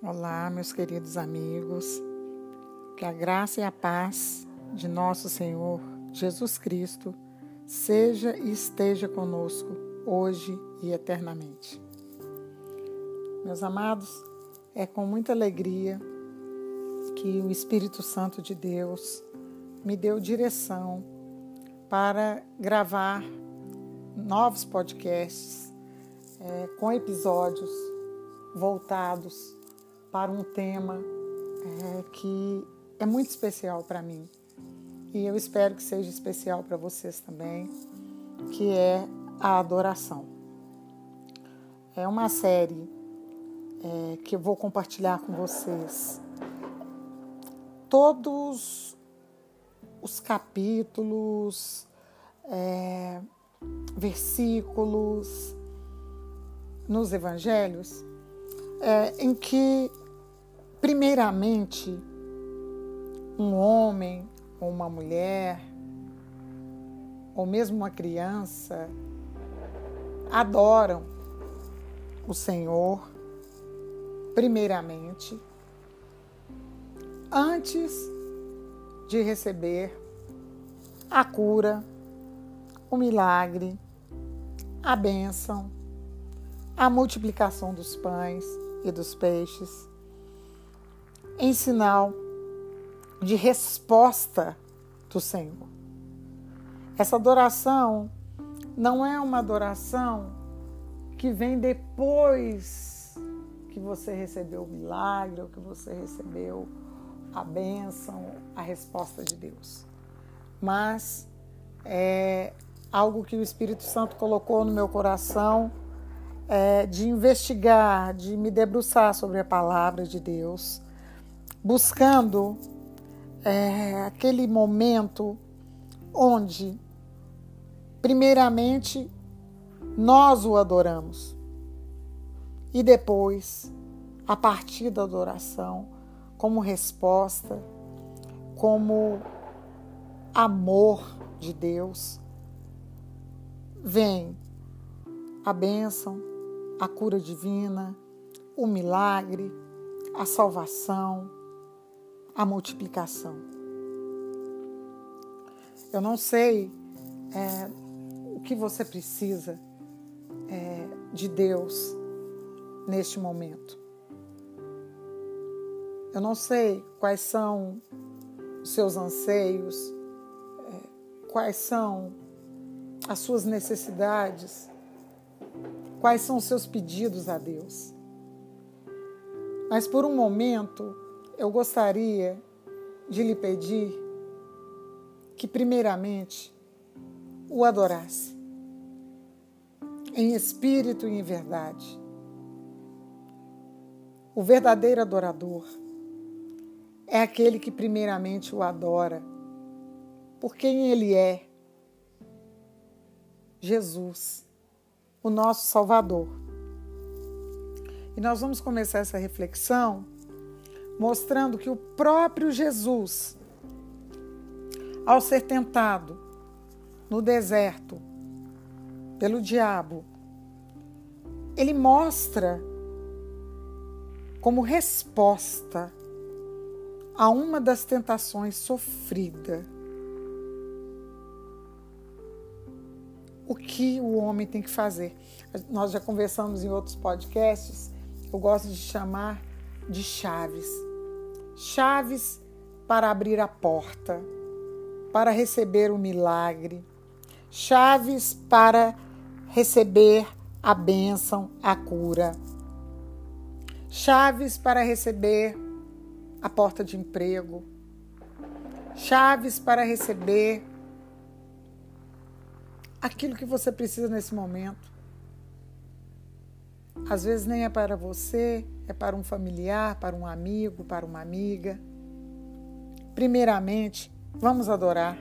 Olá, meus queridos amigos. Que a graça e a paz de nosso Senhor Jesus Cristo seja e esteja conosco hoje e eternamente. Meus amados, é com muita alegria que o Espírito Santo de Deus me deu direção para gravar novos podcasts é, com episódios voltados para um tema é, que é muito especial para mim e eu espero que seja especial para vocês também, que é a adoração. É uma série é, que eu vou compartilhar com vocês todos os capítulos, é, versículos nos evangelhos é, em que, primeiramente, um homem ou uma mulher, ou mesmo uma criança, adoram o Senhor, primeiramente, antes de receber a cura, o milagre, a bênção, a multiplicação dos pães e dos peixes, em sinal de resposta do Senhor. Essa adoração não é uma adoração que vem depois que você recebeu o milagre ou que você recebeu a bênção, a resposta de Deus. Mas é algo que o Espírito Santo colocou no meu coração é, de investigar, de me debruçar sobre a palavra de Deus, buscando é, aquele momento onde, primeiramente, nós o adoramos e depois, a partir da adoração, como resposta, como amor de Deus, vem a bênção, a cura divina, o milagre, a salvação, a multiplicação. Eu não sei é, o que você precisa é, de Deus neste momento. Eu não sei quais são os seus anseios, é, quais são as suas necessidades quais são os seus pedidos a Deus. Mas por um momento, eu gostaria de lhe pedir que, primeiramente, o adorasse, em espírito e em verdade. O verdadeiro adorador é aquele que, primeiramente, o adora por quem ele é, Jesus o nosso Salvador. E nós vamos começar essa reflexão mostrando que o próprio Jesus, ao ser tentado no deserto pelo diabo, ele mostra como resposta a uma das tentações sofrida o que o homem tem que fazer. Nós já conversamos em outros podcasts, eu gosto de chamar de chaves. Chaves para abrir a porta, para receber o milagre, chaves para receber a bênção, a cura, chaves para receber a porta de emprego, chaves para receber aquilo que você precisa nesse momento. Às vezes nem é para você, é para um familiar, para um amigo, para uma amiga. Primeiramente, vamos adorar.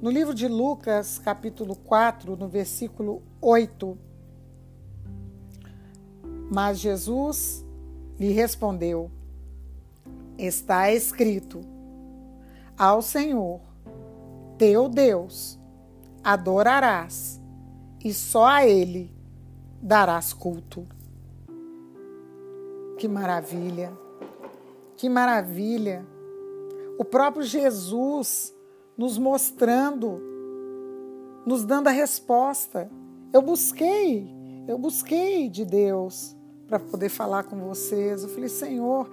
No livro de Lucas, capítulo 4, no versículo 8. Mas Jesus lhe respondeu: Está escrito: Ao Senhor, teu Deus, adorarás e só a Ele darás culto. Que maravilha! Que maravilha! O próprio Jesus nos mostrando, nos dando a resposta. Eu busquei, eu busquei de Deus para poder falar com vocês. Eu falei, Senhor,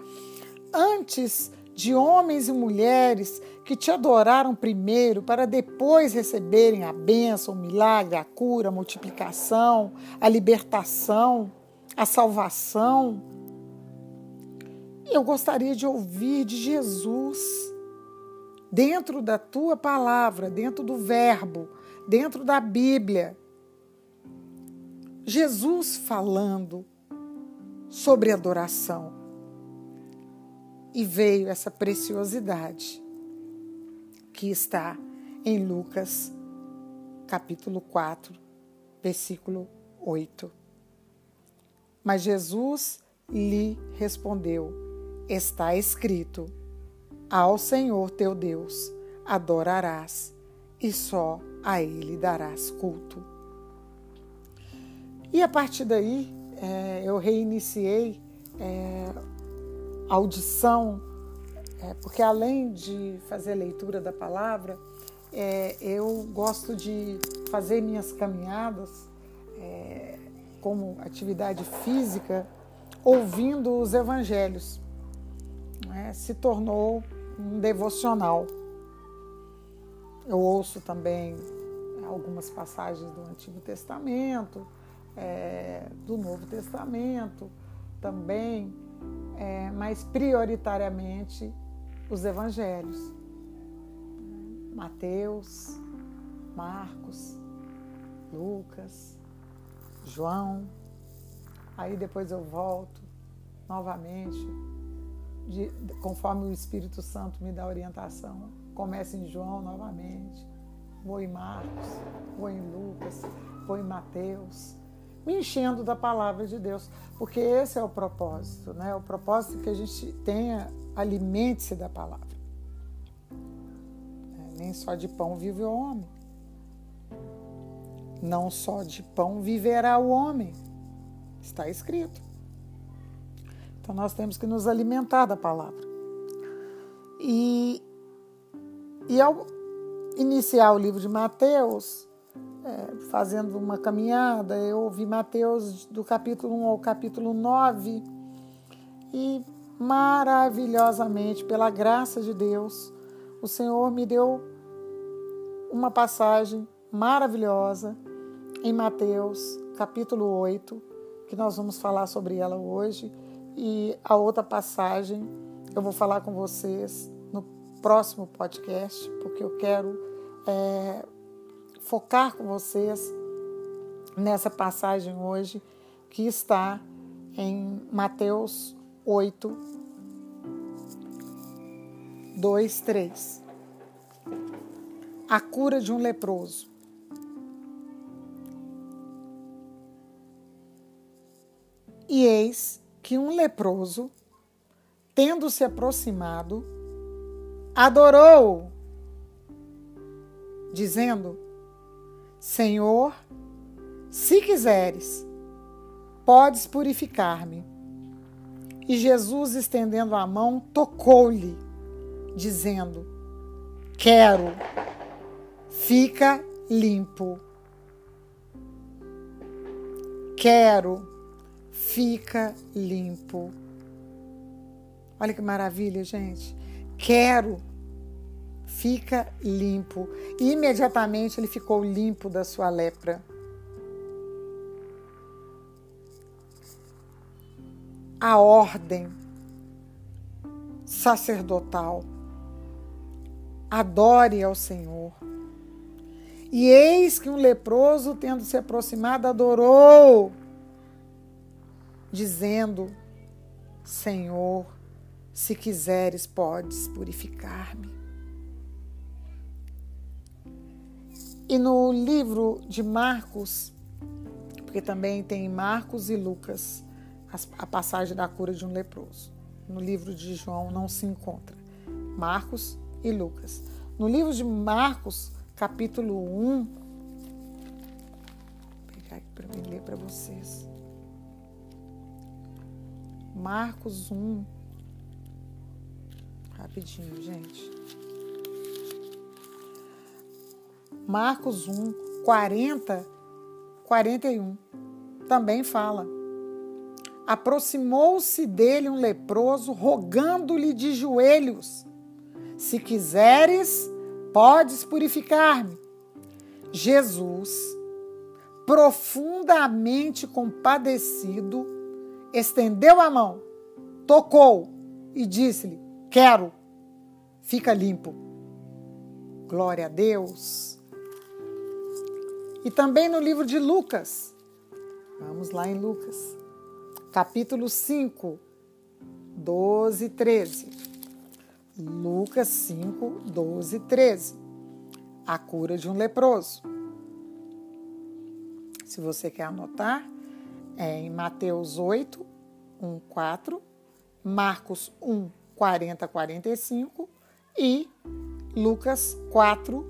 antes de homens e mulheres que te adoraram primeiro para depois receberem a bênção, o milagre, a cura, a multiplicação, a libertação, a salvação. Eu gostaria de ouvir de Jesus, dentro da tua palavra, dentro do Verbo, dentro da Bíblia. Jesus falando sobre adoração e veio essa preciosidade que está em Lucas, capítulo 4, versículo 8. Mas Jesus lhe respondeu: Está escrito: Ao Senhor teu Deus adorarás, e só a Ele darás culto. E a partir daí, é, eu reiniciei é, audição, é, porque além de fazer a leitura da palavra, é, eu gosto de fazer minhas caminhadas é, como atividade física, ouvindo os evangelhos. Né? Se tornou um devocional. Eu ouço também algumas passagens do Antigo Testamento, é, do Novo Testamento também é, mas prioritariamente os evangelhos. Mateus, Marcos, Lucas, João. Aí depois eu volto novamente, de, conforme o Espírito Santo me dá orientação. Começo em João novamente, vou em Marcos, vou em Lucas, vou em Mateus me enchendo da palavra de Deus, porque esse é o propósito, né? O propósito é que a gente tenha, alimente-se da palavra. É, nem só de pão vive o homem. Não só de pão viverá o homem. Está escrito. Então nós temos que nos alimentar da palavra. E, e ao iniciar o livro de Mateus, é, fazendo uma caminhada, eu ouvi Mateus do capítulo 1 ao capítulo 9 e maravilhosamente, pela graça de Deus, o Senhor me deu uma passagem maravilhosa em Mateus, capítulo 8, que nós vamos falar sobre ela hoje, e a outra passagem eu vou falar com vocês no próximo podcast, porque eu quero é, focar com vocês nessa passagem hoje que está em Mateus 8, 2, 3. A cura de um leproso. E eis que um leproso, tendo se aproximado, adorou, dizendo: Senhor, se quiseres, podes purificar-me. E Jesus, estendendo a mão, tocou-lhe, dizendo: Quero, fica limpo. Quero, fica limpo. Olha que maravilha, gente. Quero, fica limpo. E imediatamente ele ficou limpo da sua lepra. A ordem sacerdotal. Adore ao Senhor. E eis que um leproso, tendo se aproximado, adorou, dizendo: Senhor, se quiseres, podes purificar-me. E no livro de Marcos, porque também tem Marcos e Lucas, a passagem da cura de um leproso. No livro de João não se encontra. Marcos e Lucas. No livro de Marcos, capítulo 1, vou pegar aqui para ler para vocês. Marcos 1. Rapidinho, gente. Marcos 1, 40, 41. Também fala. Aproximou-se dele um leproso, rogando-lhe de joelhos: Se quiseres, podes purificar-me. Jesus, profundamente compadecido, estendeu a mão, tocou e disse-lhe: Quero, fica limpo. Glória a Deus. E também no livro de Lucas, vamos lá em Lucas, capítulo 5, 12 e 13. Lucas 5, 12 e 13. A cura de um leproso. Se você quer anotar, é em Mateus 8, 1, 4, Marcos 1, 40 a 45 e Lucas 4,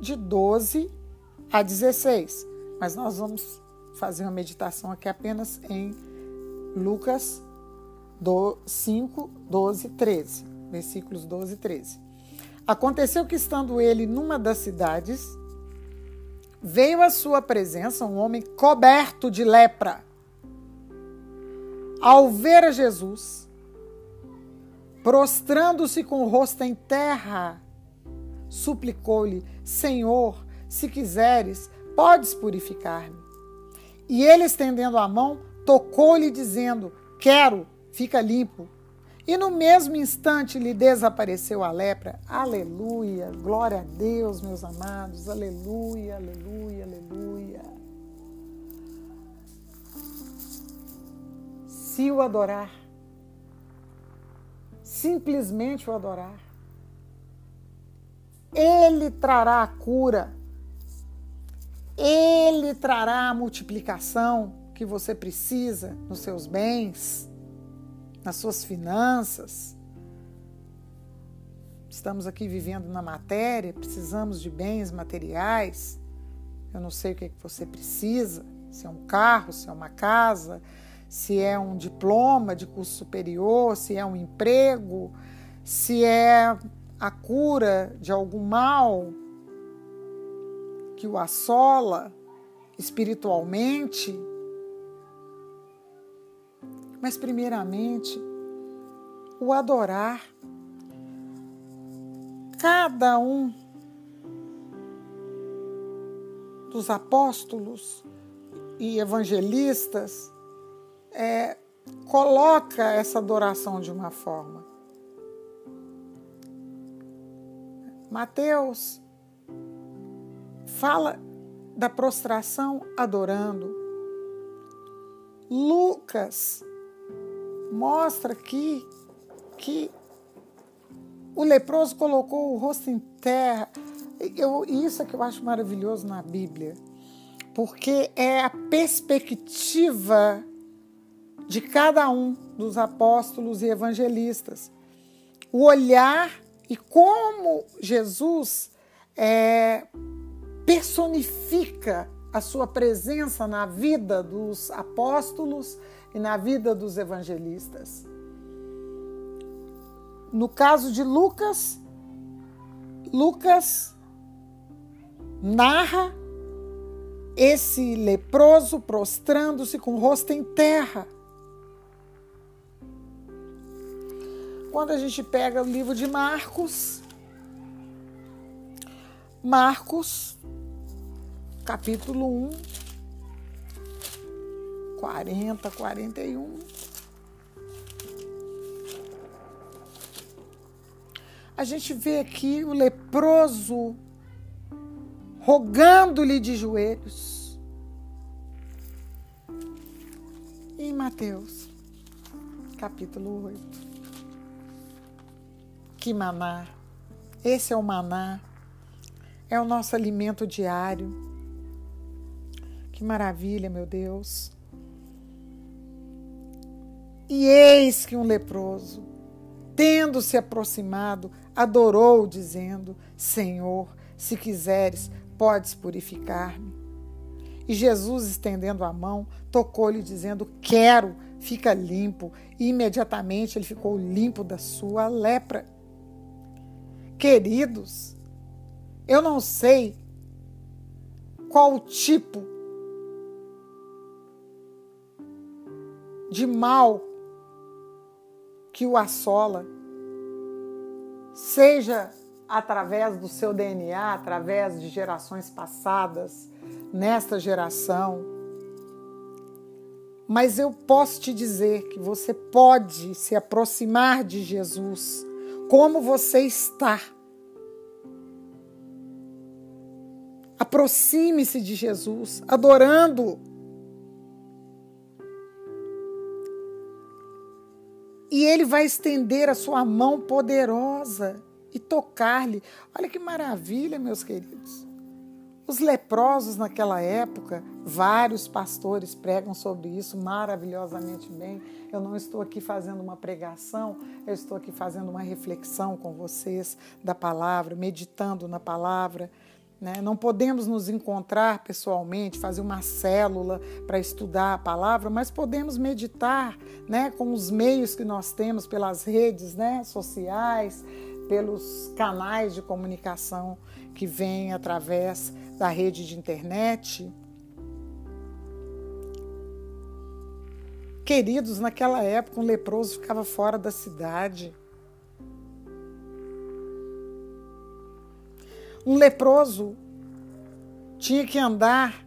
de 12 a 16. Mas nós vamos fazer uma meditação aqui apenas em Lucas 5, 12 e 13. Versículos 12 e 13. Aconteceu que, estando ele numa das cidades, veio à sua presença um homem coberto de lepra. Ao ver a Jesus, prostrando-se com o rosto em terra, suplicou-lhe: Senhor, se quiseres, podes purificar-me. E ele, estendendo a mão, tocou-lhe, dizendo: Quero, fica limpo. E no mesmo instante lhe desapareceu a lepra. Aleluia, glória a Deus, meus amados. Aleluia, aleluia, aleluia. Se o adorar, simplesmente o adorar, ele trará a cura ele trará a multiplicação que você precisa nos seus bens, nas suas finanças. Estamos aqui vivendo na matéria, precisamos de bens materiais. Eu não sei o que, é que você precisa, se é um carro, se é uma casa, se é um diploma de curso superior, se é um emprego, se é a cura de algum mal, que o assola espiritualmente. Mas, primeiramente, o adorar. Cada um dos apóstolos e evangelistas é, coloca essa adoração de uma forma. Mateus fala da prostração adorando. Lucas mostra aqui que o leproso colocou o rosto em terra. Eu, isso é que eu acho maravilhoso na Bíblia, porque é a perspectiva de cada um dos apóstolos e evangelistas. O olhar e como Jesus é, personifica a sua presença na vida dos apóstolos e na vida dos evangelistas. No caso de Lucas, Lucas narra esse leproso prostrando-se com o rosto em terra. Quando a gente pega o livro de Marcos, Marcos capítulo 1, 40, 41. A gente vê aqui o leproso rogando-lhe de joelhos. E em Mateus, capítulo 8. Que maná! Esse é o maná, é o nosso alimento diário que maravilha, meu Deus. E eis que um leproso, tendo se aproximado, adorou, dizendo: Senhor, se quiseres, podes purificar-me. E Jesus, estendendo a mão, tocou-lhe, dizendo: Quero, fica limpo. E imediatamente ele ficou limpo da sua lepra. Queridos, eu não sei qual tipo de mal que o assola, seja através do seu DNA, através de gerações passadas, nesta geração. Mas eu posso te dizer que você pode se aproximar de Jesus como você está. Aproxime-se de Jesus, adorando. E ele vai estender a sua mão poderosa e tocar-lhe. Olha que maravilha, meus queridos. Os leprosos naquela época, vários pastores pregam sobre isso maravilhosamente bem. Eu não estou aqui fazendo uma pregação, eu estou aqui fazendo uma reflexão com vocês da palavra, meditando na palavra. Né? Não podemos nos encontrar pessoalmente, fazer uma célula para estudar a palavra, mas podemos meditar né, com os meios que nós temos pelas redes né, sociais, pelos canais de comunicação que vêm através da rede de internet. Queridos, naquela época um leproso ficava fora da cidade. Um leproso tinha que andar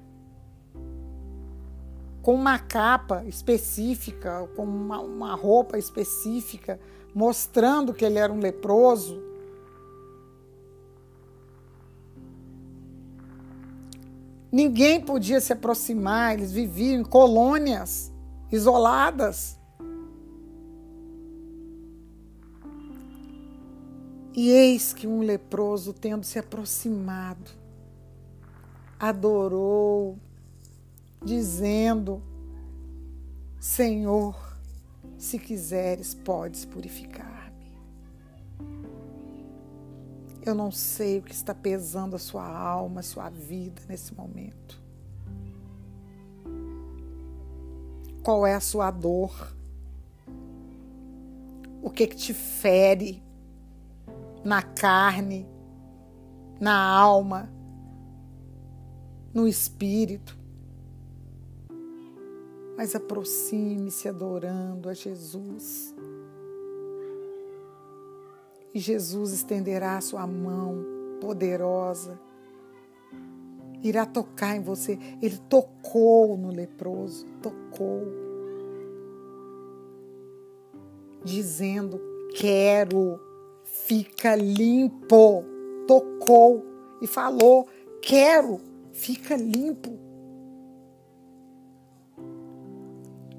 com uma capa específica, com uma, uma roupa específica, mostrando que ele era um leproso. Ninguém podia se aproximar, eles viviam em colônias isoladas. E eis que um leproso, tendo se aproximado, adorou, dizendo: Senhor, se quiseres, podes purificar-me. Eu não sei o que está pesando a sua alma, a sua vida nesse momento. Qual é a sua dor? O que, que te fere na carne, na alma, no espírito? mas aproxime-se adorando a Jesus. E Jesus estenderá a sua mão poderosa, irá tocar em você. Ele tocou no leproso, tocou, dizendo: Quero, fica limpo. Tocou e falou: Quero, fica limpo.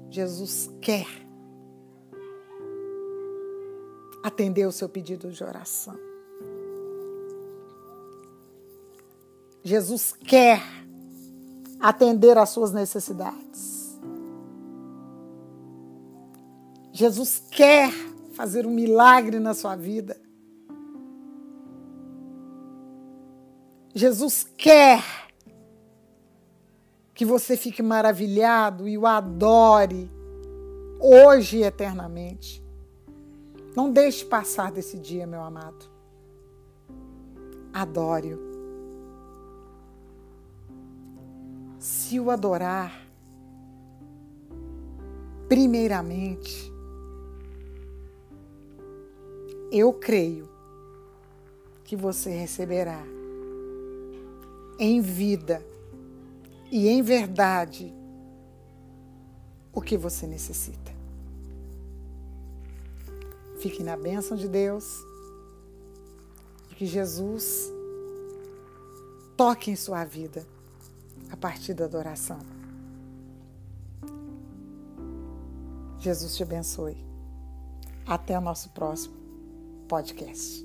Jesus quer atender o seu pedido de oração. Jesus quer atender às suas necessidades. Jesus quer fazer um milagre na sua vida. Jesus quer que você fique maravilhado e o adore hoje e eternamente. Não deixe passar desse dia, meu amado. Adore-o. Se o adorar, primeiramente, eu creio que você receberá em vida e em verdade o que você necessita. Fique na bênção de Deus e que Jesus toque em sua vida a partir da adoração. Jesus te abençoe. Até o nosso próximo podcast.